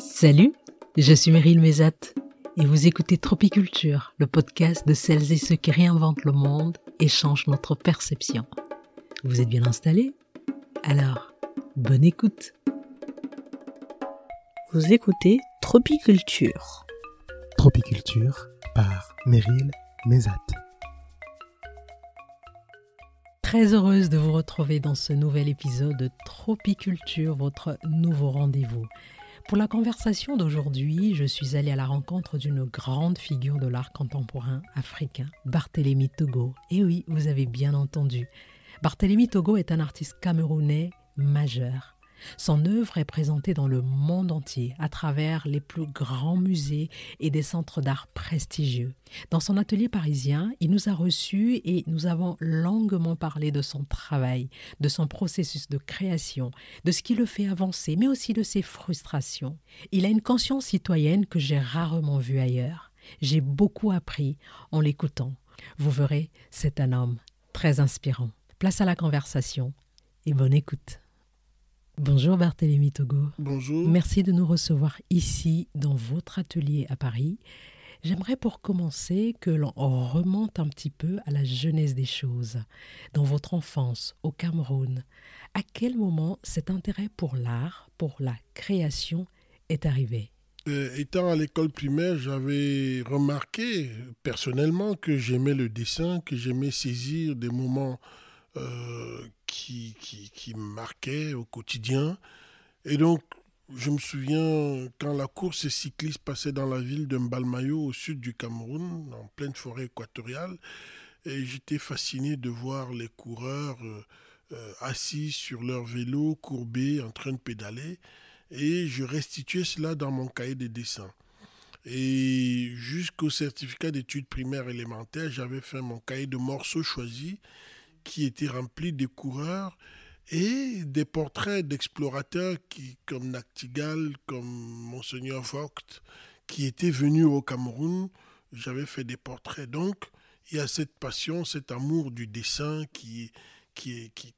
Salut, je suis Meryl Mézat et vous écoutez Tropiculture, le podcast de celles et ceux qui réinventent le monde et changent notre perception. Vous êtes bien installés? Alors, bonne écoute. Vous écoutez Tropiculture. Tropiculture par Meryl Mézat. Très heureuse de vous retrouver dans ce nouvel épisode de Tropiculture, votre nouveau rendez-vous. Pour la conversation d'aujourd'hui, je suis allée à la rencontre d'une grande figure de l'art contemporain africain, Barthélemy Togo. Et oui, vous avez bien entendu. Barthélemy Togo est un artiste camerounais majeur. Son œuvre est présentée dans le monde entier à travers les plus grands musées et des centres d'art prestigieux. Dans son atelier parisien, il nous a reçus et nous avons longuement parlé de son travail, de son processus de création, de ce qui le fait avancer, mais aussi de ses frustrations. Il a une conscience citoyenne que j'ai rarement vue ailleurs. J'ai beaucoup appris en l'écoutant. Vous verrez, c'est un homme très inspirant. Place à la conversation et bonne écoute. Bonjour Barthélémy Togo. Bonjour. Merci de nous recevoir ici dans votre atelier à Paris. J'aimerais pour commencer que l'on remonte un petit peu à la jeunesse des choses. Dans votre enfance au Cameroun, à quel moment cet intérêt pour l'art, pour la création est arrivé? Euh, étant à l'école primaire, j'avais remarqué personnellement que j'aimais le dessin, que j'aimais saisir des moments euh, qui, qui, me marquaient au quotidien. Et donc, je me souviens quand la course cycliste passait dans la ville de Mbalmayo, au sud du Cameroun, en pleine forêt équatoriale, et j'étais fasciné de voir les coureurs euh, euh, assis sur leur vélo, courbés, en train de pédaler, et je restituais cela dans mon cahier de dessin. Et jusqu'au certificat d'études primaires élémentaires, j'avais fait mon cahier de morceaux choisis qui était rempli de coureurs et des portraits d'explorateurs qui, comme Nachtigal, comme Monseigneur Vogt, qui étaient venus au Cameroun. J'avais fait des portraits. Donc, il y a cette passion, cet amour du dessin qui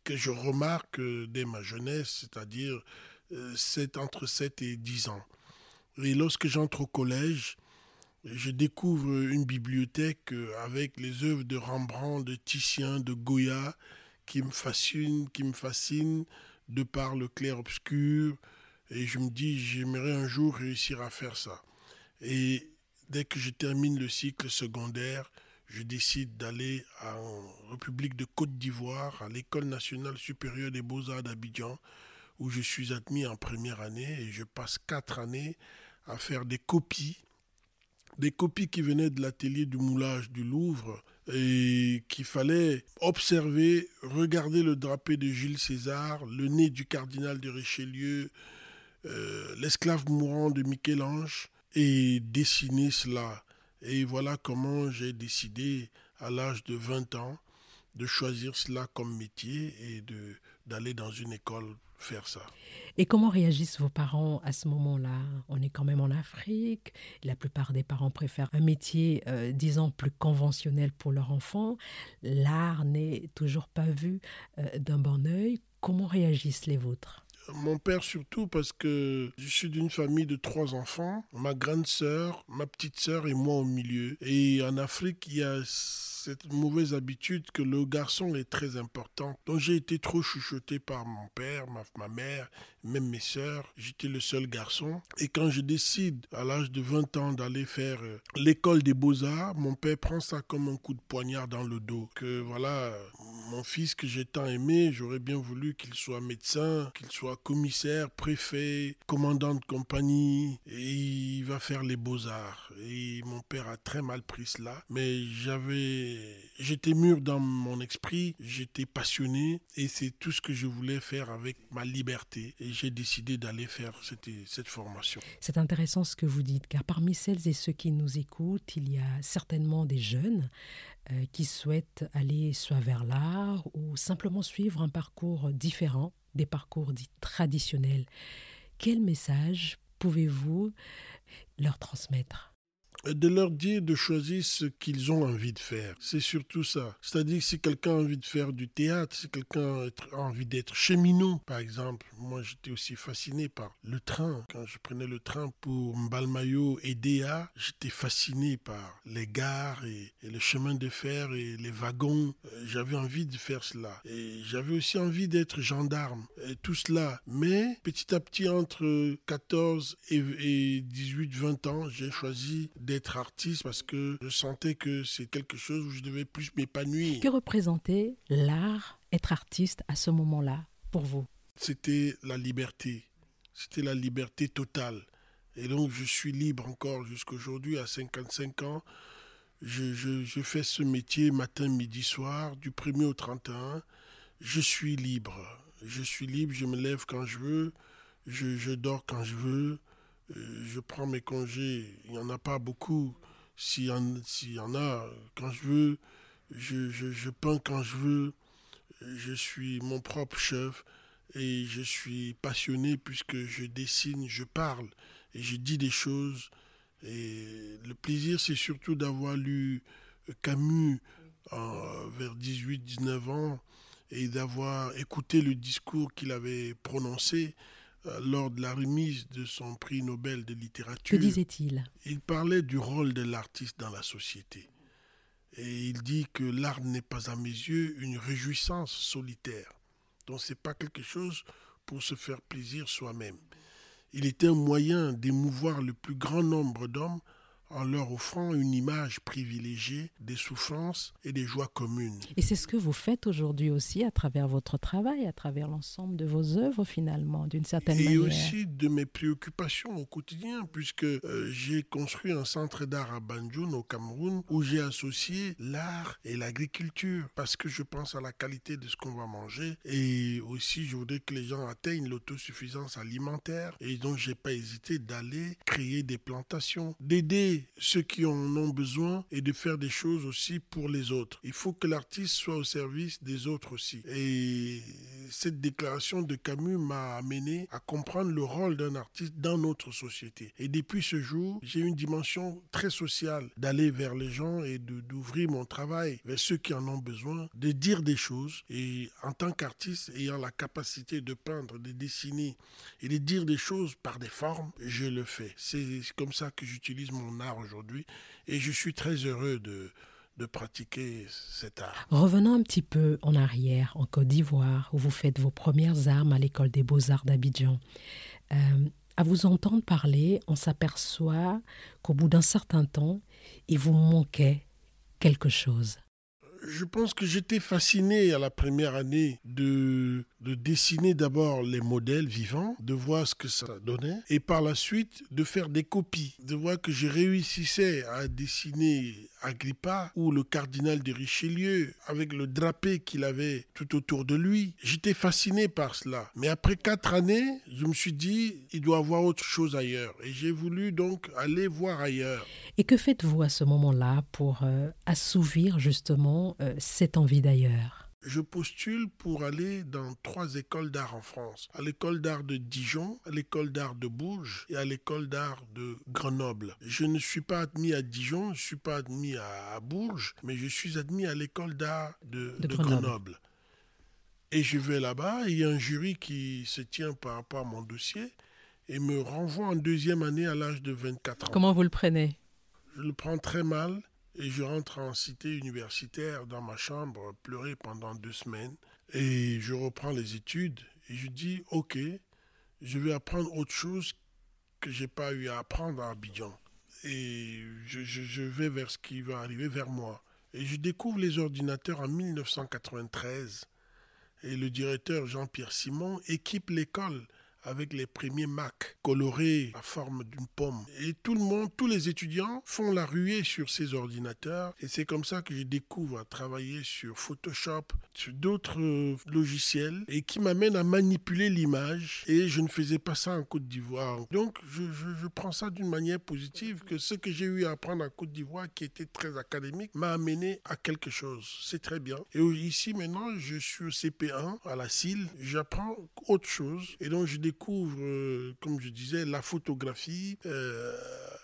que je remarque dès ma jeunesse, c'est-à-dire euh, entre 7 et 10 ans. Et lorsque j'entre au collège, je découvre une bibliothèque euh, avec les œuvres de Rembrandt, de Titien, de Goya, qui me fascinent, qui me fascinent de par le clair-obscur. Et je me dis, j'aimerais un jour réussir à faire ça. Et dès que je termine le cycle secondaire, je décide d'aller en République de Côte d'Ivoire, à l'École nationale supérieure des beaux-arts d'Abidjan, où je suis admis en première année et je passe quatre années à faire des copies des copies qui venaient de l'atelier du moulage du Louvre et qu'il fallait observer, regarder le drapé de Jules César, le nez du cardinal de Richelieu, euh, l'esclave mourant de Michel-Ange et dessiner cela. Et voilà comment j'ai décidé à l'âge de 20 ans de choisir cela comme métier et d'aller dans une école faire ça. Et comment réagissent vos parents à ce moment-là? On est quand même en Afrique. La plupart des parents préfèrent un métier, euh, disons, plus conventionnel pour leur enfant. L'art n'est toujours pas vu euh, d'un bon oeil. Comment réagissent les vôtres? Mon père surtout parce que je suis d'une famille de trois enfants, ma grande sœur, ma petite sœur et moi au milieu. Et en Afrique, il y a cette mauvaise habitude que le garçon est très important. Donc j'ai été trop chuchoté par mon père, ma, ma mère, même mes sœurs. J'étais le seul garçon. Et quand je décide à l'âge de 20 ans d'aller faire euh, l'école des beaux-arts, mon père prend ça comme un coup de poignard dans le dos. Que voilà, mon fils que j'ai tant aimé, j'aurais bien voulu qu'il soit médecin, qu'il soit commissaire, préfet, commandant de compagnie, et il va faire les beaux-arts. Et mon père a très mal pris cela, mais j'avais, j'étais mûr dans mon esprit, j'étais passionné, et c'est tout ce que je voulais faire avec ma liberté. Et j'ai décidé d'aller faire cette, formation. C'est intéressant ce que vous dites, car parmi celles et ceux qui nous écoutent, il y a certainement des jeunes euh, qui souhaitent aller soit vers l'art ou simplement suivre un parcours différent des parcours dits traditionnels. Quel message pouvez-vous leur transmettre? De leur dire de choisir ce qu'ils ont envie de faire. C'est surtout ça. C'est-à-dire si quelqu'un a envie de faire du théâtre, si quelqu'un a envie d'être cheminot, par exemple. Moi, j'étais aussi fasciné par le train. Quand je prenais le train pour Mbalmayo et Déa, j'étais fasciné par les gares et, le chemin de fer et les wagons. Euh, j'avais envie de faire cela. Et j'avais aussi envie d'être gendarme. Et tout cela. Mais petit à petit, entre 14 et 18, 20 ans, j'ai choisi d'être artiste parce que je sentais que c'est quelque chose où je devais plus m'épanouir. Que représentait l'art, être artiste à ce moment-là pour vous? C'était la liberté. C'était la liberté totale. Et donc je suis libre encore jusqu'aujourd'hui à 55 ans. Je, je, fais ce métier matin, midi, soir, du 1er au 31. Je suis libre. Je suis libre, je me lève quand je veux, je, je dors quand je veux, je prends mes congés. Il n'y en a pas beaucoup. S'il y, y, en a, quand je veux, je, je, je peins quand je veux. Je suis mon propre chef et je suis passionné puisque je dessine, je parle et je dis des choses. Et le plaisir, c'est surtout d'avoir lu Camus vers 18-19 ans et d'avoir écouté le discours qu'il avait prononcé euh, lors de la remise de son prix Nobel de littérature. Que disait-il? Il parlait du rôle de l'artiste dans la société. Et il dit que l'art n'est pas à mes yeux une réjouissance solitaire. Donc ce n'est pas quelque chose pour se faire plaisir soi-même. Il était un moyen d'émouvoir le plus grand nombre d'hommes en leur offrant une image privilégiée des souffrances et des joies communes. Et c'est ce que vous faites aujourd'hui aussi à travers votre travail, à travers l'ensemble de vos œuvres finalement, d'une certaine manière. Et aussi de mes préoccupations au quotidien, puisque euh, j'ai construit un centre d'art à Banjul au Cameroun où j'ai associé l'art et l'agriculture, parce que je pense à la qualité de ce qu'on va manger et aussi je voudrais que les gens atteignent l'autosuffisance alimentaire et donc j'ai pas hésité d'aller créer des plantations, d'aider ceux qui en ont besoin et de faire des choses aussi pour les autres. Il faut que l'artiste soit au service des autres aussi. Et cette déclaration de Camus m'a amené à comprendre le rôle d'un artiste dans notre société. Et depuis ce jour, j'ai une dimension très sociale d'aller vers les gens et d'ouvrir mon travail vers ceux qui en ont besoin, de dire des choses. Et en tant qu'artiste ayant la capacité de peindre, de dessiner et de dire des choses par des formes, je le fais. C'est comme ça que j'utilise mon art aujourd'hui et je suis très heureux de, pratiquer cet art. Revenons un petit peu en arrière, en Côte d'Ivoire, où vous faites vos premières armes à l'école des beaux-arts d'Abidjan. Euh, à vous entendre parler, on s'aperçoit qu'au bout d'un certain temps, il vous manquait quelque chose je pense que j'étais fasciné à la première année de, de dessiner d'abord les modèles vivants, de voir ce que ça donnait, et par la suite de faire des copies, de voir que je réussissais à dessiner Agrippa ou le cardinal de Richelieu avec le drapé qu'il avait tout autour de lui. J'étais fasciné par cela. Mais après quatre années, je me suis dit, il doit avoir autre chose ailleurs. Et j'ai voulu donc aller voir ailleurs. Et que faites-vous à ce moment-là pour euh, assouvir justement euh, cette envie d'ailleurs? Je postule pour aller dans trois écoles d'art en France. À l'école d'art de Dijon, à l'école d'art de Bourges et à l'école d'art de Grenoble. Je ne suis pas admis à Dijon, je ne suis pas admis à, Bourges, mais je suis admis à l'école d'art de, Grenoble. Et je vais là-bas, il y a un jury qui se tient par rapport à mon dossier et me renvoie en deuxième année à l'âge de 24 ans. Comment vous le prenez? Je le prends très mal et je rentre en cité universitaire dans ma chambre, pleurer pendant deux semaines. Et je reprends les études et je dis, OK, je vais apprendre autre chose que j'ai pas eu à apprendre à Abidjan. Et je, je, vais vers ce qui va arriver vers moi. Et je découvre les ordinateurs en 1993. Et le directeur Jean-Pierre Simon équipe l'école avec les premiers Mac colorés à forme d'une pomme. Et tout le monde, tous les étudiants font la ruée sur ces ordinateurs. Et c'est comme ça que je découvre à travailler sur Photoshop, sur d'autres euh, logiciels, et qui m'amènent à manipuler l'image. Et je ne faisais pas ça en Côte d'Ivoire. Donc je, je, prends ça d'une manière positive, que ce que j'ai eu à apprendre en Côte d'Ivoire, qui était très académique, m'a amené à quelque chose. C'est très bien. Et ici maintenant, je suis au CP1 à la CIL. J'apprends autre chose. Et donc je découvre, euh, comme je disais, la photographie, euh,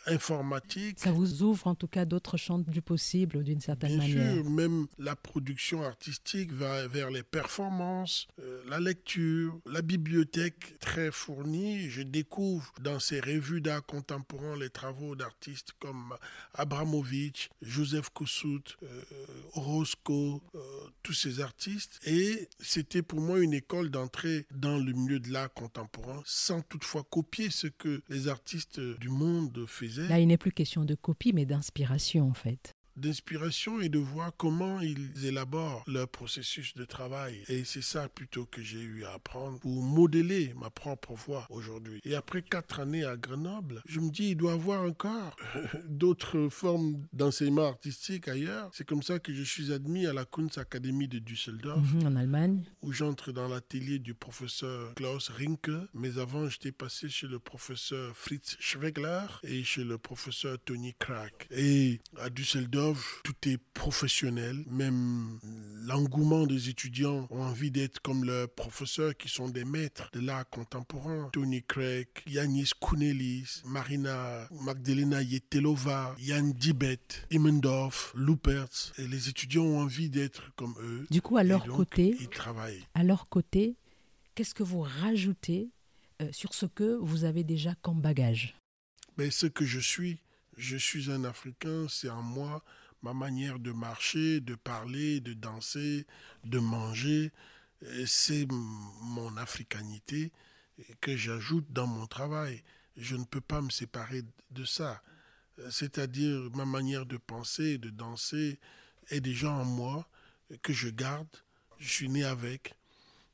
informatique. Ça vous ouvre en tout cas d'autres champs du possible d'une certaine Bien manière. sûr, même la production artistique va vers les performances, euh, la lecture, la bibliothèque très fournie. Je découvre dans ces revues d'art contemporain les travaux d'artistes comme Abramovich, Joseph Koussout, euh, Orozco, euh, tous ces artistes. Et c'était pour moi une école d'entrée dans le milieu de l'art contemporain, sans toutefois copier ce que les artistes du monde faisaient. Là, il n'est plus question de copie, mais d'inspiration en fait. D'inspiration et de voir comment ils élaborent leur processus de travail. Et c'est ça plutôt que j'ai eu à apprendre pour modeler ma propre voix aujourd'hui. Et après quatre années à Grenoble, je me dis, il doit y avoir encore d'autres formes d'enseignement artistique ailleurs. C'est comme ça que je suis admis à la Kunstakademie de Düsseldorf, Mhm, en Allemagne. où j'entre dans l'atelier du professeur Klaus Rinke. Mais avant, j'étais passé chez le professeur Fritz Schwegler et chez le professeur Tony Crack. Et à Düsseldorf, tout est professionnel. Même l'engouement des étudiants ont envie d'être comme leurs professeurs qui sont des maîtres de l'art contemporain. Tony Craig, Yanis Kounelis, Marina Magdalena Yetelova, Jan Dibet, Immendorf, Lupertz. Et les étudiants ont envie d'être comme eux. Du coup, à leur donc, côté, Ils travaillent. à leur côté, qu'est-ce que vous rajoutez euh, sur ce que vous avez déjà comme bagage? Mais ce que je suis, je suis un Africain, c'est en moi ma manière de marcher, de parler, de danser, de manger. C'est mon africanité que j'ajoute dans mon travail. Je ne peux pas me séparer de ça. C'est-à-dire ma manière de penser, de danser est déjà en moi, que je garde, je suis né avec,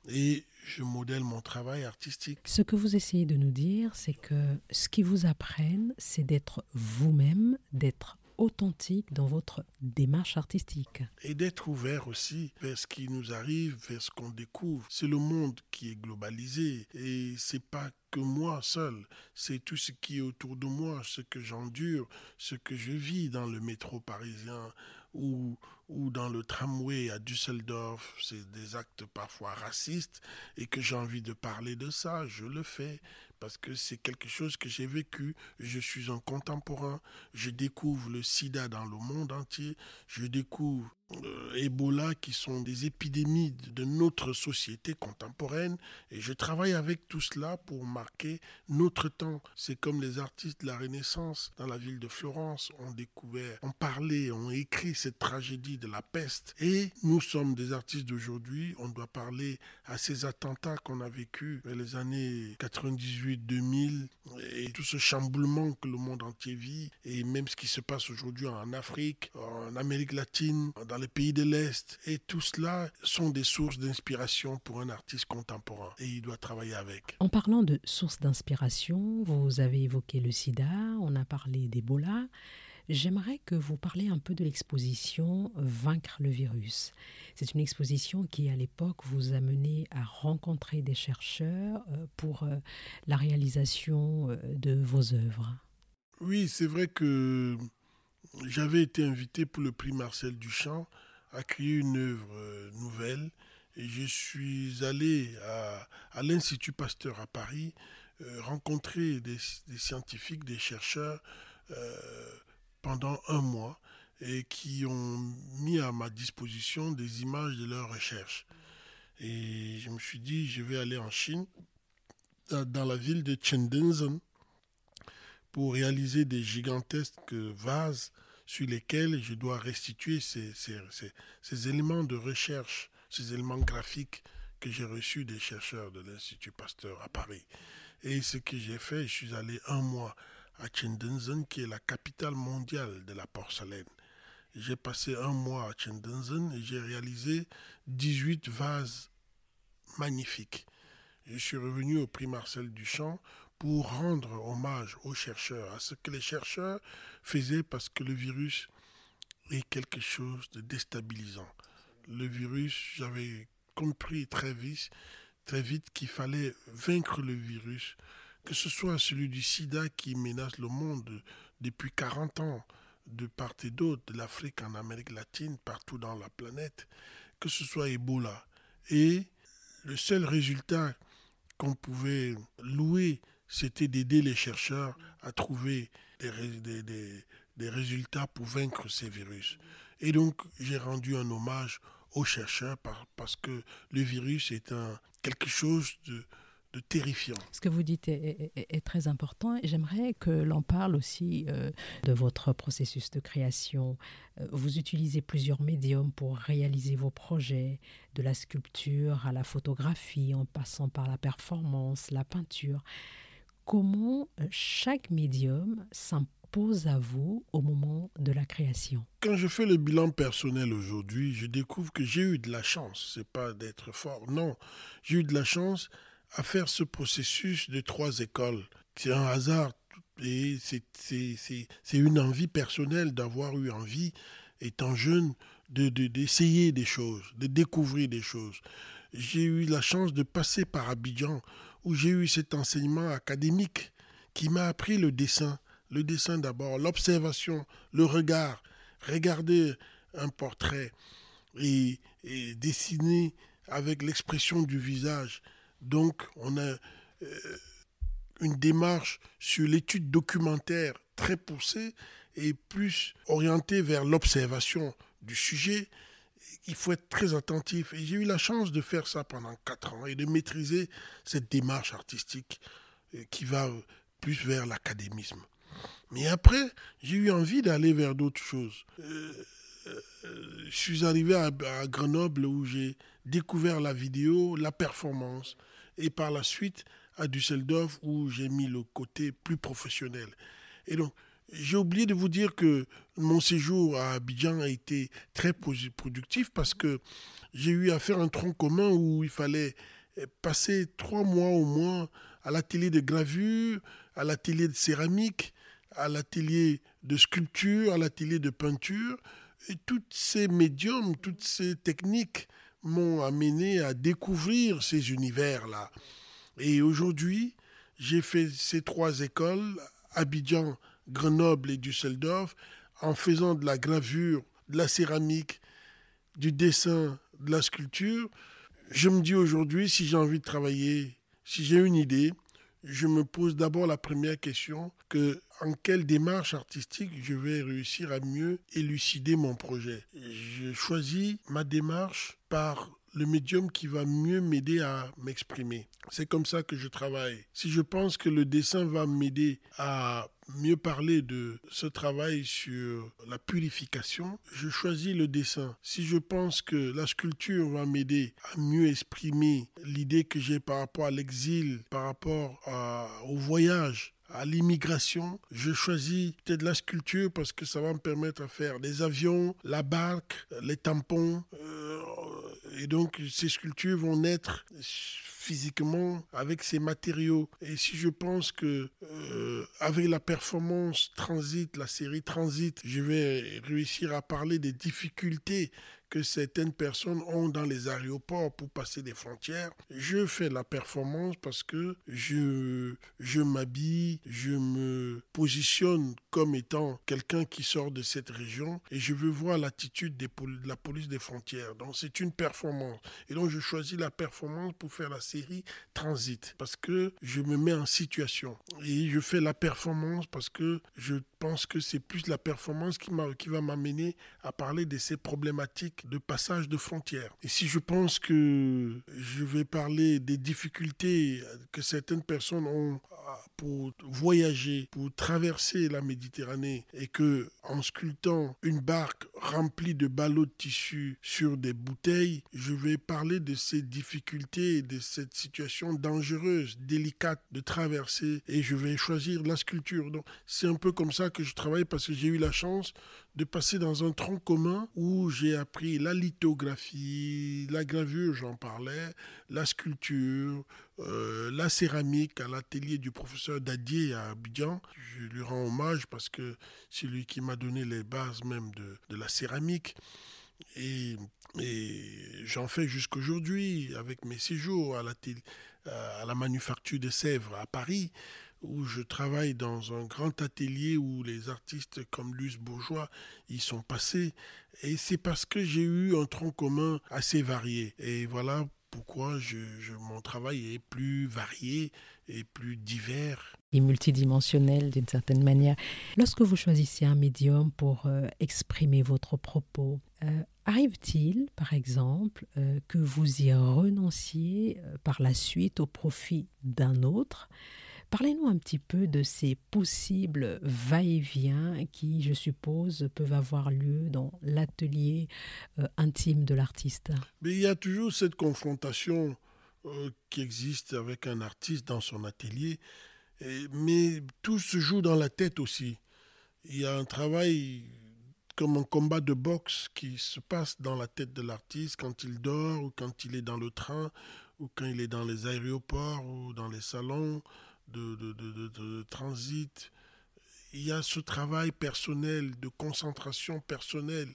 et je modèle mon travail artistique. Ce que vous essayez de nous dire, c'est que ce qu'ils vous apprennent, c'est d'être vous-même, d'être authentique dans votre démarche artistique. et d'être ouvert aussi vers ce qui nous arrive, vers ce qu'on découvre. C'est le monde qui est globalisé et c'est pas que moi seul, c'est tout ce qui est autour de moi, ce que j'endure, ce que je vis dans le métro parisien ou, ou dans le tramway à Düsseldorf. C'est des actes parfois racistes et que j'ai envie de parler de ça, je le fais parce que c'est quelque chose que j'ai vécu. Je suis un contemporain, je découvre le sida dans le monde entier, je découvre euh, Ebola qui sont des épidémies de notre société contemporaine et je travaille avec tout cela pour marquer notre temps. C'est comme les artistes de la Renaissance dans la ville de Florence ont découvert, ont parlé, ont écrit cette tragédie de la peste et nous sommes des artistes d'aujourd'hui, on doit parler à ces attentats qu'on a vécus les années 98-2000 et tout ce chamboulement que le monde entier vit et même ce qui se passe aujourd'hui en Afrique, en Amérique latine, dans les pays de l'Est. Et tout cela sont des sources d'inspiration pour un artiste contemporain et il doit travailler avec. En parlant de sources d'inspiration, vous avez évoqué le sida, on a parlé d'Ebola. J'aimerais que vous parliez un peu de l'exposition Vaincre le virus. C'est une exposition qui, à l'époque, vous a mené à rencontrer des chercheurs euh, pour euh, la réalisation euh, de vos œuvres. Oui, c'est vrai que j'avais été invité pour le prix Marcel Duchamp à créer une œuvre nouvelle et je suis allé à, l'Institut Pasteur à Paris rencontrer des, scientifiques, des chercheurs pendant un mois et qui ont mis à ma disposition des images de leurs recherches. Et je me suis dit, je vais aller en Chine, dans dans la ville de Shenzhen, pour réaliser des gigantesques vases sur lesquels je dois restituer ces, ces, ces, ces éléments de recherche, ces éléments graphiques que j'ai reçus des chercheurs de l'Institut Pasteur à Paris. Et ce que j'ai fait, je suis allé un mois à Shenzhen, qui est la capitale mondiale de la porcelaine. J'ai passé un mois à Shenzhen et j'ai réalisé 18 vases magnifiques. Je suis revenu au prix Marcel Duchamp pour rendre hommage aux chercheurs, à ce que les chercheurs faisaient parce que le virus est quelque chose de déstabilisant. Le virus, j'avais compris très vite, très vite qu'il fallait vaincre le virus, que ce soit celui du sida qui menace le monde depuis 40 ans, de part et d'autre, de l'Afrique en Amérique latine, partout dans la planète, que ce soit Ebola. Et le seul résultat qu'on pouvait louer, c'était d'aider les chercheurs à trouver des, résultats pour vaincre ces virus. Et donc, j'ai rendu un hommage aux chercheurs parce que le virus est quelque chose de, terrifiant. Ce que vous dites est, très important et j'aimerais que l'on parle aussi euh, de votre processus de création. Euh, vous utilisez plusieurs médiums pour réaliser vos projets, de la sculpture à la photographie, en passant par la performance, la peinture. Comment euh, chaque médium s'impose à vous au moment de la création? Quand je fais le bilan personnel aujourd'hui, je découvre que j'ai eu de la chance. C'est pas d'être fort, non. J'ai eu de la chance à faire ce processus de trois écoles. C'est un hasard et c'est une envie personnelle d'avoir eu envie, étant jeune, d'essayer de, des choses, de découvrir des choses. J'ai eu la chance de passer par Abidjan, où j'ai eu cet enseignement académique qui m'a appris le dessin. Le dessin d'abord, l'observation, le regard. Regarder un portrait et dessiner avec l'expression du visage donc, on a euh, une démarche sur l'étude documentaire très poussée et plus orientée vers l'observation du sujet. Il faut être très attentif. Et j'ai eu la chance de faire ça pendant quatre ans et de maîtriser cette démarche artistique euh, qui va plus vers l'académisme. Mais après, j'ai eu envie d'aller vers d'autres choses. Euh, je suis arrivé à Grenoble où j'ai découvert la vidéo, la performance, et par la suite à Düsseldorf où j'ai mis le côté plus professionnel. Et donc, j'ai oublié de vous dire que mon séjour à Abidjan a été très productif parce que j'ai eu à faire un tronc commun où il fallait passer trois mois au moins à l'atelier de gravure, à l'atelier de céramique, à l'atelier de sculpture, à l'atelier de peinture. Et toutes ces médiums, toutes ces techniques m'ont amené à découvrir ces univers-là. Et aujourd'hui, j'ai fait ces trois écoles, Abidjan, Grenoble et Düsseldorf, en faisant de la gravure, de la céramique, du dessin, de la sculpture. Je me dis aujourd'hui, si j'ai envie de travailler, si j'ai une idée, je me pose d'abord la première question que en quelle démarche artistique je vais réussir à mieux élucider mon projet? Je choisis ma démarche par le médium qui va mieux m'aider à m'exprimer. C'est comme ça que je travaille. Si je pense que le dessin va m'aider à mieux parler de ce travail sur la purification, je choisis le dessin. Si je pense que la sculpture va m'aider à mieux exprimer l'idée que j'ai par rapport à l'exil, par rapport au voyage, à l'immigration. Je choisis peut-être la sculpture parce que ça va me permettre de faire des avions, la barque, les tampons. Euh, et donc ces sculptures vont naître physiquement avec ces matériaux. Et si je pense que euh, avec la performance Transit, la série Transit, je vais réussir à parler des difficultés que certaines personnes ont dans les aéroports pour passer des frontières. Je fais la performance parce que je, je m'habille, je me positionne comme étant quelqu'un qui sort de cette région et je veux voir l'attitude de la police des frontières. Donc c'est une performance. Et donc je choisis la performance pour faire la série Transit parce que je me mets en situation. Et je fais la performance parce que je que c'est plus la performance qui, qui va m'amener à parler de ces problématiques de passage de frontières. Et si je pense que je vais parler des difficultés que certaines personnes ont pour voyager, pour traverser la Méditerranée et que en sculptant une barque remplie de ballots de tissu sur des bouteilles, je vais parler de ces difficultés de cette situation dangereuse, délicate de traverser et je vais choisir la sculpture. Donc c'est un peu comme ça que je travaille parce que j'ai eu la chance de passer dans un tronc commun où j'ai appris la lithographie, la gravure, j'en parlais, la sculpture, euh, la céramique à l'atelier du professeur Dadier à Abidjan. Je lui rends hommage parce que c'est lui qui m'a donné les bases même de, de la céramique. Et, et j'en fais jusqu'aujourd'hui avec mes séjours à la, à la manufacture de Sèvres à Paris où je travaille dans un grand atelier où les artistes comme Luce Bourgeois y sont passés. Et c'est parce que j'ai eu un tronc commun assez varié. Et voilà pourquoi mon travail est plus varié et plus divers. Et multidimensionnel d'une certaine manière. Lorsque vous choisissez un médium pour euh, exprimer votre propos, euh, arrive-t-il, par exemple, euh, que vous y renonciez par la suite au profit d'un autre? Parlez-nous un petit peu de ces possibles va-et-vient qui, je suppose, peuvent avoir lieu dans l'atelier euh, intime de l'artiste. Mais il y a toujours cette confrontation euh, qui existe avec un artiste dans son atelier, mais tout se joue dans la tête aussi. Il y a un travail comme un combat de boxe qui se passe dans la tête de l'artiste quand il dort ou quand il est dans le train ou quand il est dans les aéroports ou dans les salons de, de, transit. Il y a ce travail personnel, de concentration personnelle,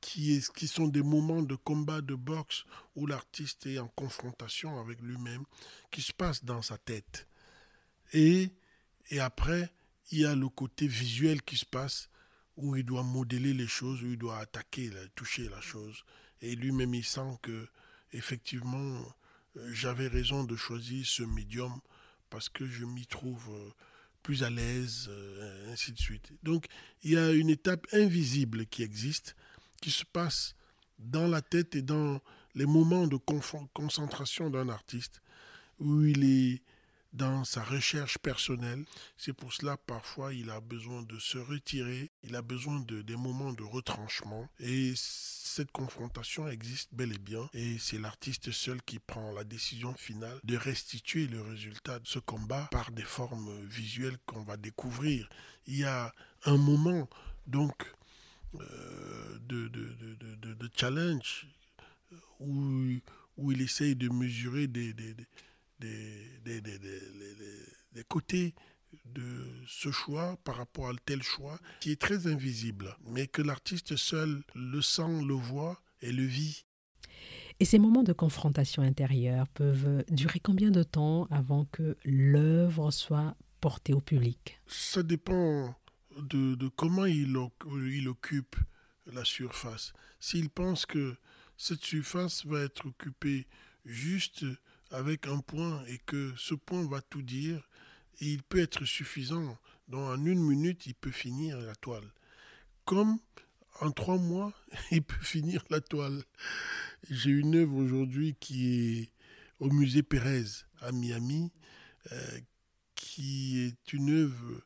qui, est, qui sont des moments de combat de boxe où l'artiste est en confrontation avec lui-même, qui se passe dans sa tête. Et, et après, il y a le côté visuel qui se passe, où il doit modeler les choses, où il doit attaquer, toucher la chose. Et lui-même, il sent que, effectivement, euh, j'avais raison de choisir ce médium parce que je m'y trouve euh, plus à l'aise, euh, ainsi de suite. Donc il y a une étape invisible qui existe, qui se passe dans la tête et dans les moments de concentration d'un artiste, où il est dans sa recherche personnelle. C'est pour cela parfois il a besoin de se retirer, il a besoin de des moments de retranchement et cette confrontation existe bel et bien et c'est l'artiste seul qui prend la décision finale de restituer le résultat de ce combat par des formes visuelles qu'on va découvrir. Il y a un moment donc euh, de, de, de, challenge où, où il essaye de mesurer des, des côtés de ce choix par rapport à tel choix qui est très invisible, mais que l'artiste seul le sent, le voit et le vit. Et ces moments de confrontation intérieure peuvent durer combien de temps avant que l'œuvre soit portée au public? Ça dépend de, de comment il, il occupe la surface. S'il pense que cette surface va être occupée juste avec un point et que ce point va tout dire, il peut être suffisant. Donc en une minute, il peut finir la toile. Comme en trois mois, il peut finir la toile. J'ai une œuvre aujourd'hui qui est au musée Pérez à Miami, euh, qui est une œuvre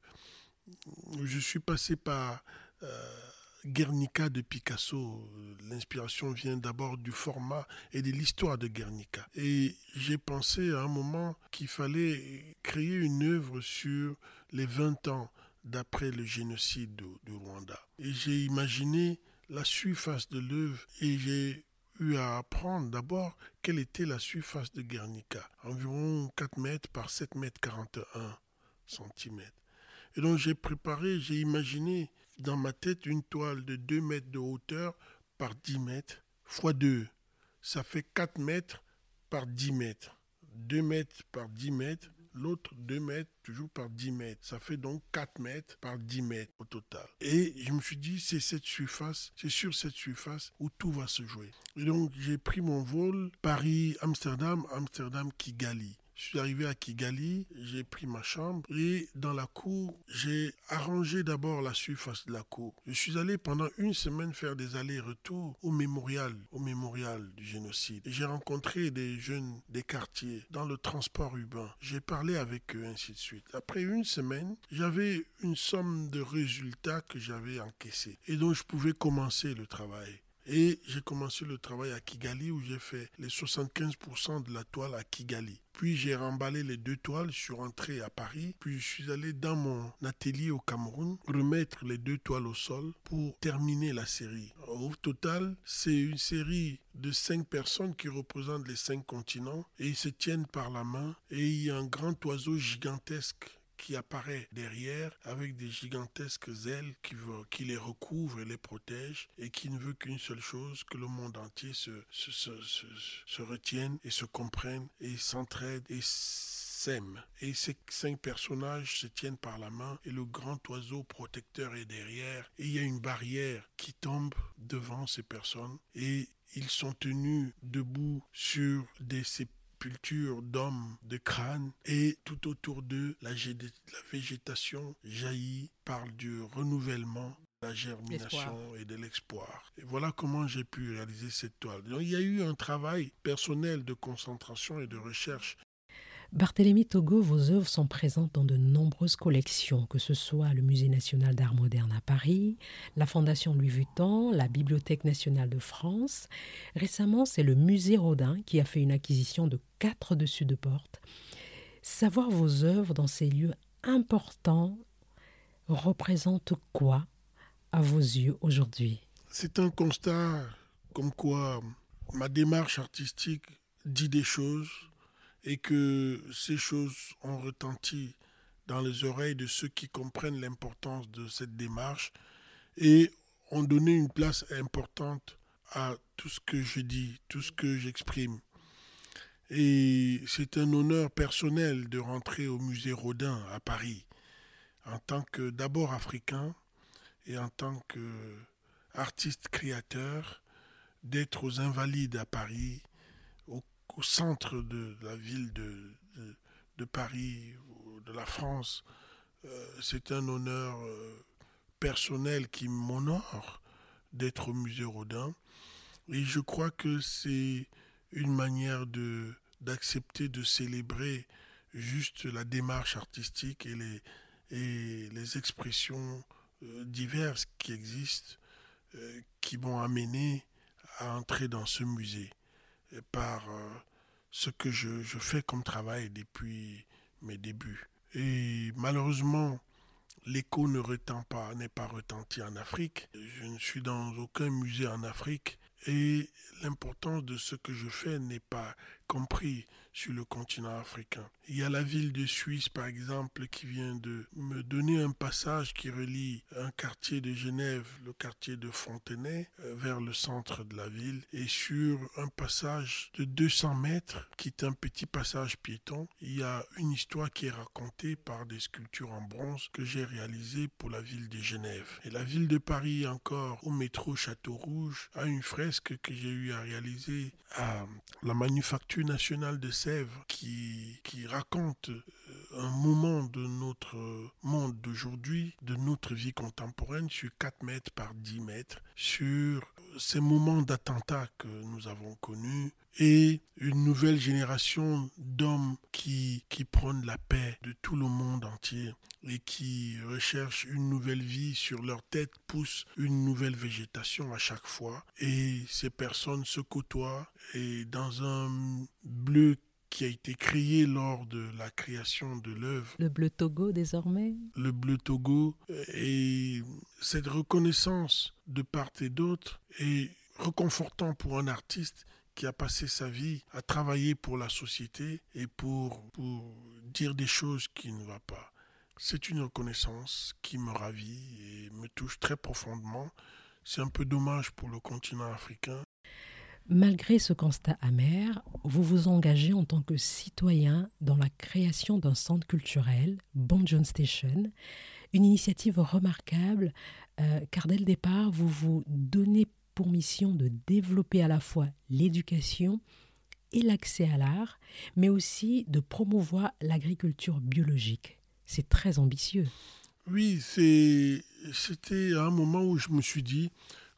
je suis passé par euh, Guernica de Picasso. L'inspiration vient d'abord du format et de l'histoire de Guernica. Et j'ai pensé à un moment qu'il fallait créer une œuvre sur les 20 ans d'après le génocide du Rwanda. Et j'ai imaginé la surface de l'œuvre et j'ai eu à apprendre d'abord quelle était la surface de Guernica. Environ 4 mètres par 7 mètres 41 cm. Et donc j'ai préparé, j'ai imaginé dans ma tête une toile de 2 mètres de hauteur par 10 mètres fois 2. Ça fait 4 mètres par 10 mètres. 2 mètres par 10 mètres, l'autre 2 mètres toujours par 10 mètres. Ça fait donc 4 mètres par 10 mètres au total. Et je me suis dit, c'est cette surface, c'est sur cette surface où tout va se jouer. Et donc j'ai pris mon vol Paris-Amsterdam, Amsterdam-Kigali. Je suis arrivé à Kigali, j'ai pris ma chambre et dans la cour, j'ai arrangé d'abord la surface de la cour. Je suis allé pendant une semaine faire des allers-retours au mémorial, au mémorial du génocide. J'ai rencontré des jeunes des quartiers dans le transport urbain. J'ai parlé avec eux, ainsi de suite. Après une semaine, j'avais une somme de résultats que j'avais encaissés et donc je pouvais commencer le travail. Et j'ai commencé le travail à Kigali où j'ai fait les 75% de la toile à Kigali. Puis j'ai remballé les deux toiles, je suis rentré à Paris, puis je suis allé dans mon atelier au Cameroun remettre les deux toiles au sol pour terminer la série. Au total, c'est une série de cinq personnes qui représentent les cinq continents et ils se tiennent par la main et il y a un grand oiseau gigantesque qui apparaît derrière avec des gigantesques ailes qui, les recouvrent et les protègent et qui ne veut qu'une seule chose, que le monde entier se, retienne et se comprenne et s'entraide et s'aime. Et ces cinq personnages se tiennent par la main et le grand oiseau protecteur est derrière et il y a une barrière qui tombe devant ces personnes et ils sont tenus debout sur des sépultures d'hommes de crâne et tout autour d'eux, la, végétation jaillit, parle du renouvellement la germination et de l'espoir. Et voilà comment j'ai pu réaliser cette toile. il y a eu un travail personnel de concentration et de recherche Barthélemy Togo, vos œuvres sont présentes dans de nombreuses collections, que ce soit le Musée national d'art moderne à Paris, la Fondation Louis Vuitton, la Bibliothèque nationale de France. Récemment, c'est le Musée Rodin qui a fait une acquisition de quatre dessus de porte. Savoir vos œuvres dans ces lieux importants représente quoi à vos yeux aujourd'hui? C'est un constat comme quoi ma démarche artistique dit des choses et que ces choses ont retenti dans les oreilles de ceux qui comprennent l'importance de cette démarche et ont donné une place importante à tout ce que je dis, tout ce que j'exprime. Et c'est un honneur personnel de rentrer au musée Rodin à Paris, en tant que d'abord africain et en tant qu'artiste créateur, d'être aux Invalides à Paris au centre de la ville de, de, Paris, de la France. Euh, c'est un honneur euh, personnel qui m'honore d'être au musée Rodin. Et je crois que c'est une manière de d'accepter de célébrer juste la démarche artistique et les, et les expressions euh, diverses qui existent, qui m'ont amené à entrer dans ce musée par ce que je, fais comme travail depuis mes débuts. Et malheureusement, l'écho ne retent pas, n'est pas retenti en Afrique. Je ne suis dans aucun musée en Afrique et l'importance de ce que je fais n'est pas compris sur le continent africain. Il y a la ville de Suisse, par exemple, qui vient de me donner un passage qui relie un quartier de Genève, le quartier de Fontenay, euh, vers le centre de la ville. Et sur un passage de 200 mètres, qui est un petit passage piéton, il y a une histoire qui est racontée par des sculptures en bronze que j'ai réalisées pour la ville de Genève. Et la ville de Paris, encore, au métro Château Rouge, a une fresque que j'ai eu à réaliser à la manufacture nationale de Qui raconte euh, un moment de notre monde d'aujourd'hui, de notre vie contemporaine sur 4 mètres par 10 mètres, sur ces moments d'attentats que nous avons connus et une nouvelle génération d'hommes qui, qui prônent la paix de tout le monde entier et qui recherchent une nouvelle vie sur leur tête, poussent une nouvelle végétation à chaque fois. Et ces personnes se côtoient et dans un bleu qui a été créé lors de la création de l'œuvre. Le bleu Togo désormais Le bleu Togo. Et cette reconnaissance de part et d'autre est reconfortant pour un artiste qui a passé sa vie à travailler pour la société et pour, pour dire des choses qui ne vont pas. C'est une reconnaissance qui me ravit et me touche très profondément. C'est un peu dommage pour le continent africain Malgré ce constat amer, vous vous engagez en tant que citoyen dans la création d'un centre culturel, Bon John Station, une initiative remarquable euh, car dès le départ, vous vous donnez pour mission de développer à la fois l'éducation et l'accès à l'art, mais aussi de promouvoir l'agriculture biologique. C'est très ambitieux. Oui, c'était un moment où je me suis dit,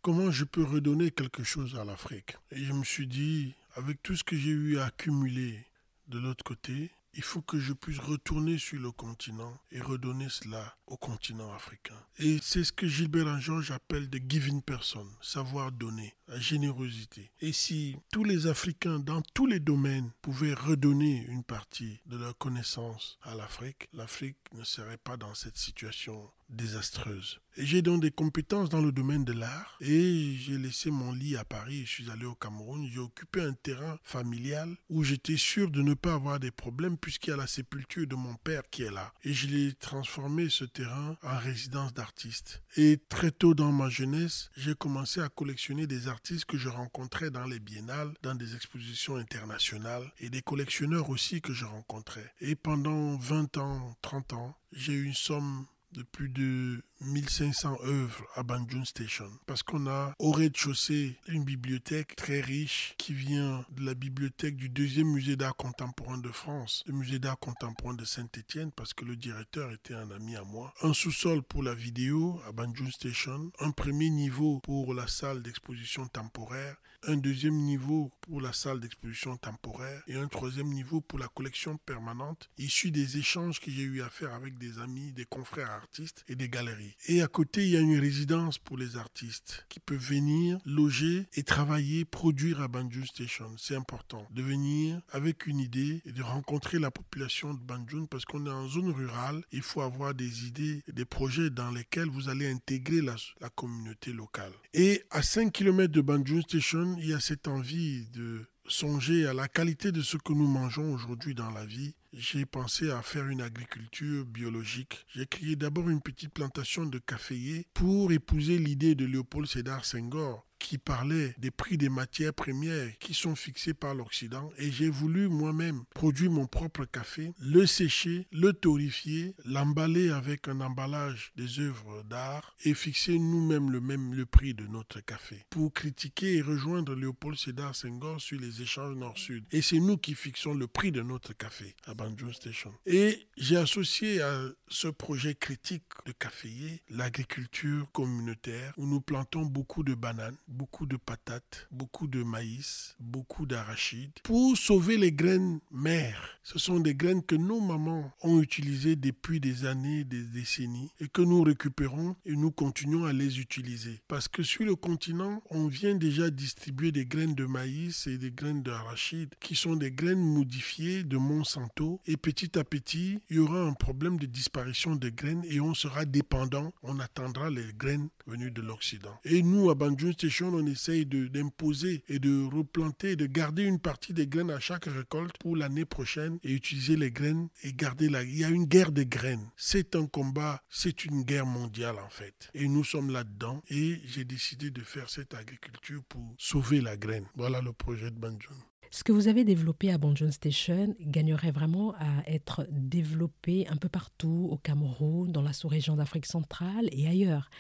comment je peux redonner quelque chose à l'Afrique? Et je me suis dit, avec tout ce que j'ai eu à accumuler de l'autre côté, il faut que je puisse retourner sur le continent et redonner cela au continent africain. Et c'est ce que Gilbert Georges appelle de giving person, savoir donner, générosité. Et si tous les Africains dans tous les domaines pouvaient redonner une partie de leur connaissance à l'Afrique, l'Afrique ne serait pas dans cette situation désastreuse. Et j'ai donc des compétences dans le domaine de l'art et j'ai laissé mon lit à Paris, je suis allé au Cameroun, j'ai occupé un terrain familial où j'étais sûr de ne pas avoir des problèmes puisqu'il y a la sépulture de mon père qui est là. Et je l'ai transformé ce terrain en résidence d'artistes. Et très tôt dans ma jeunesse, j'ai commencé à collectionner des artistes que je rencontrais dans les biennales, dans des expositions internationales et des collectionneurs aussi que je rencontrais. Et pendant 20 ans, 30 ans, j'ai eu une somme de plus de 1500 œuvres à Banjun Station parce qu'on a au rez-de-chaussée une bibliothèque très riche qui vient de la bibliothèque du deuxième musée d'art contemporain de France, le musée d'art contemporain de Saint-Étienne parce que le directeur était un ami à moi. Un sous-sol pour la vidéo à Banjun Station, un premier niveau pour la salle d'exposition temporaire un deuxième niveau pour la salle d'exposition temporaire et un troisième niveau pour la collection permanente issue des échanges que j'ai eu à faire avec des amis, des confrères artistes et des galeries. Et à côté, il y a une résidence pour les artistes qui peuvent venir loger et travailler, produire à Banjun Station. C'est important de venir avec une idée et de rencontrer la population de Banjun parce qu'on est en zone rurale. Il faut avoir des idées des projets dans lesquels vous allez intégrer la, la communauté locale. Et à 5 km de Banjun Station, il y a cette envie de songer à la qualité de ce que nous mangeons aujourd'hui dans la vie, j'ai pensé à faire une agriculture biologique. J'ai créé d'abord une petite plantation de caféiers pour épouser l'idée de Léopold Sédar Senghor qui parlait des prix des matières premières qui sont fixés par l'Occident et j'ai voulu moi-même produire mon propre café, le sécher, le torréfier, l'emballer avec un emballage des œuvres d'art et fixer nous-mêmes le même le prix de notre café pour critiquer et rejoindre Léopold Sédar Senghor sur les échanges nord-sud. Et c'est nous qui fixons le prix de notre café à Banjun Station. Et j'ai associé à ce projet critique de caféier l'agriculture communautaire où nous plantons beaucoup de bananes beaucoup de patates, beaucoup de maïs, beaucoup d'arachides pour sauver les graines mères. Ce sont des graines que nos mamans ont utilisées depuis des années, des décennies et que nous récupérons et nous continuons à les utiliser. Parce que sur le continent, on vient déjà distribuer des graines de maïs et des graines d'arachides qui sont des graines modifiées de Monsanto et petit à petit, il y aura un problème de disparition de graines et on sera dépendant, on attendra les graines venues de l'Occident. Et nous, à Banjun On essaye d'imposer et de replanter, de garder une partie des graines à chaque récolte pour l'année prochaine et utiliser les graines et garder la. Il y a une guerre de graines. C'est un combat, c'est une guerre mondiale en fait. Et nous sommes là-dedans et j'ai décidé de faire cette agriculture pour sauver la graine. Voilà le projet de Banjun. Ce que vous avez développé à Banjun Station gagnerait vraiment à être développé un peu partout au Cameroun, dans la sous-région d'Afrique centrale et ailleurs.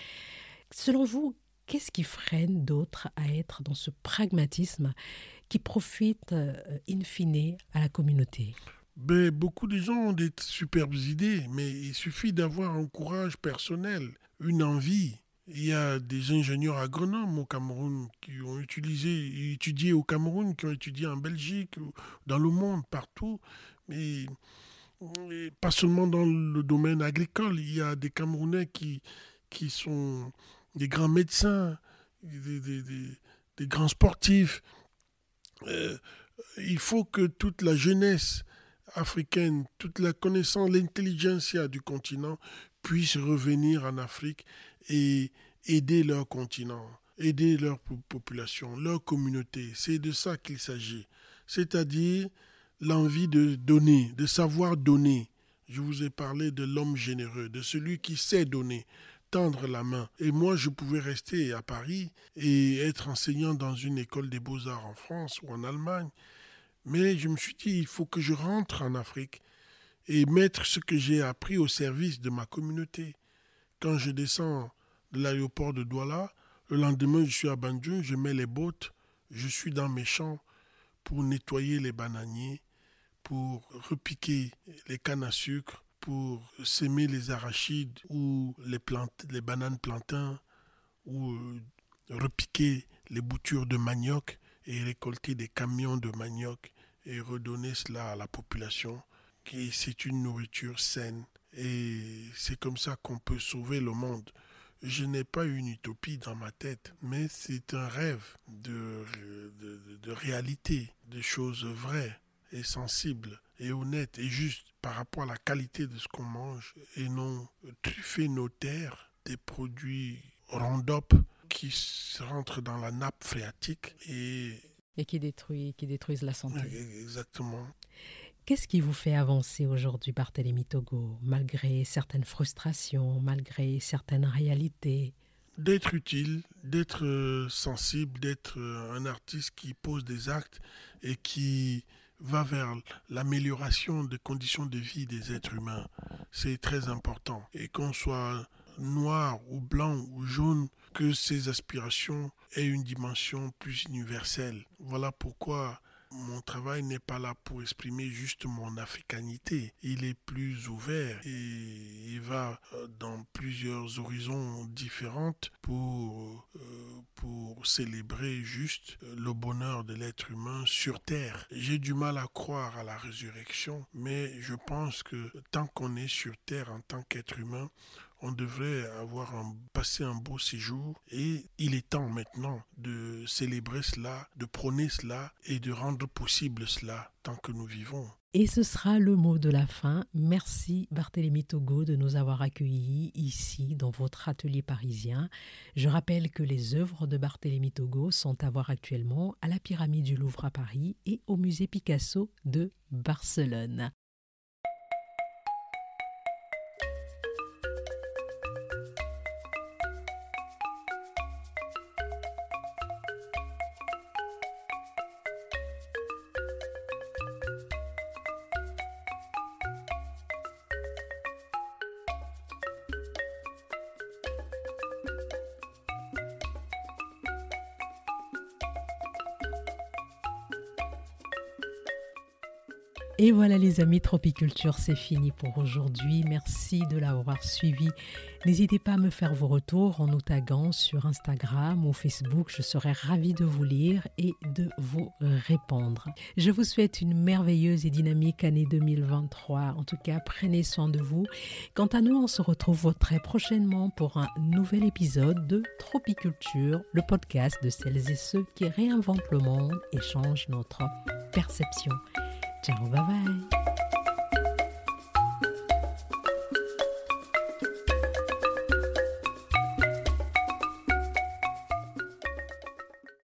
Selon vous, qu'est-ce qui freine d'autres à être dans ce pragmatisme qui profite euh, in fine à la communauté? Ben, Beaucoup de gens ont des superbes idées, mais il suffit d'avoir un courage personnel, une envie. Il y a des ingénieurs agronomes au Cameroun qui ont étudié au Cameroun, qui ont étudié en Belgique, dans le monde, partout. Mais pas seulement dans le domaine agricole. Il y a des Camerounais qui sont des grands médecins, des, grands sportifs. Euh, il faut que toute la jeunesse africaine, toute la connaissance, l'intelligentsia du continent puisse revenir en Afrique et aider leur continent, aider leur population, leur communauté. C'est de ça qu'il s'agit. C'est-à-dire l'envie de donner, de savoir donner. Je vous ai parlé de l'homme généreux, de celui qui sait donner, tendre la main. Et moi, je pouvais rester à Paris et être enseignant dans une école des beaux-arts en France ou en Allemagne. Mais je me suis dit, il faut que je rentre en Afrique et mettre ce que j'ai appris au service de ma communauté. Quand je descends de l'aéroport de Douala, le lendemain, je suis à Banjul, je mets les bottes, je suis dans mes champs pour nettoyer les bananiers, pour repiquer les cannes à sucre, pour s'aimer les arachides ou les, plantes, les bananes plantains ou euh, repiquer les boutures de manioc et récolter des camions de manioc et redonner cela à la population. C'est une nourriture saine et c'est comme ça qu'on peut sauver le monde. Je n'ai pas une utopie dans ma tête, mais c'est un rêve de, de, de réalité, de choses vraies et sensibles et honnête et juste par rapport à la qualité de ce qu'on mange et non truffer nos terres des produits Roundup qui rentrent dans la nappe phréatique et et qui détruit, qui détruisent la santé. Exactement. Qu'est-ce qui vous fait avancer aujourd'hui, Barthélemy Togo, malgré certaines frustrations, malgré certaines réalités? D'être utile, d'être euh, sensible, d'être euh, un artiste qui pose des actes et qui va vers l'amélioration des conditions de vie des êtres humains. C'est très important. Et qu'on soit noir ou blanc ou jaune, que ces aspirations aient une dimension plus universelle. Voilà pourquoi mon travail n'est pas là pour exprimer juste mon africanité. Il est plus ouvert et il va euh, dans plusieurs horizons différents pour, euh, pour célébrer juste euh, le bonheur de l'être humain sur Terre. J'ai du mal à croire à la résurrection, mais je pense que tant qu'on est sur Terre en tant qu'être humain, on devrait avoir passé un beau séjour et il est temps maintenant de célébrer cela, de prôner cela et de rendre possible cela tant que nous vivons. Et ce sera le mot de la fin. Merci Barthélémy Togo de nous avoir accueillis ici dans votre atelier parisien. Je rappelle que les œuvres de Barthélémy Togo sont à voir actuellement à la Pyramide du Louvre à Paris et au musée Picasso de Barcelone. Et voilà les amis, Tropiculture, c'est fini pour aujourd'hui. Merci de l'avoir suivi. N'hésitez pas à me faire vos retours en nous taguant sur Instagram ou Facebook. Je serai ravie de vous lire et de vous répondre. Je vous souhaite une merveilleuse et dynamique année 2023. En tout cas, prenez soin de vous. Quant à nous, on se retrouve très prochainement pour un nouvel épisode de Tropiculture, le podcast de celles et ceux qui réinventent le monde et changent notre perception. 讲拜拜。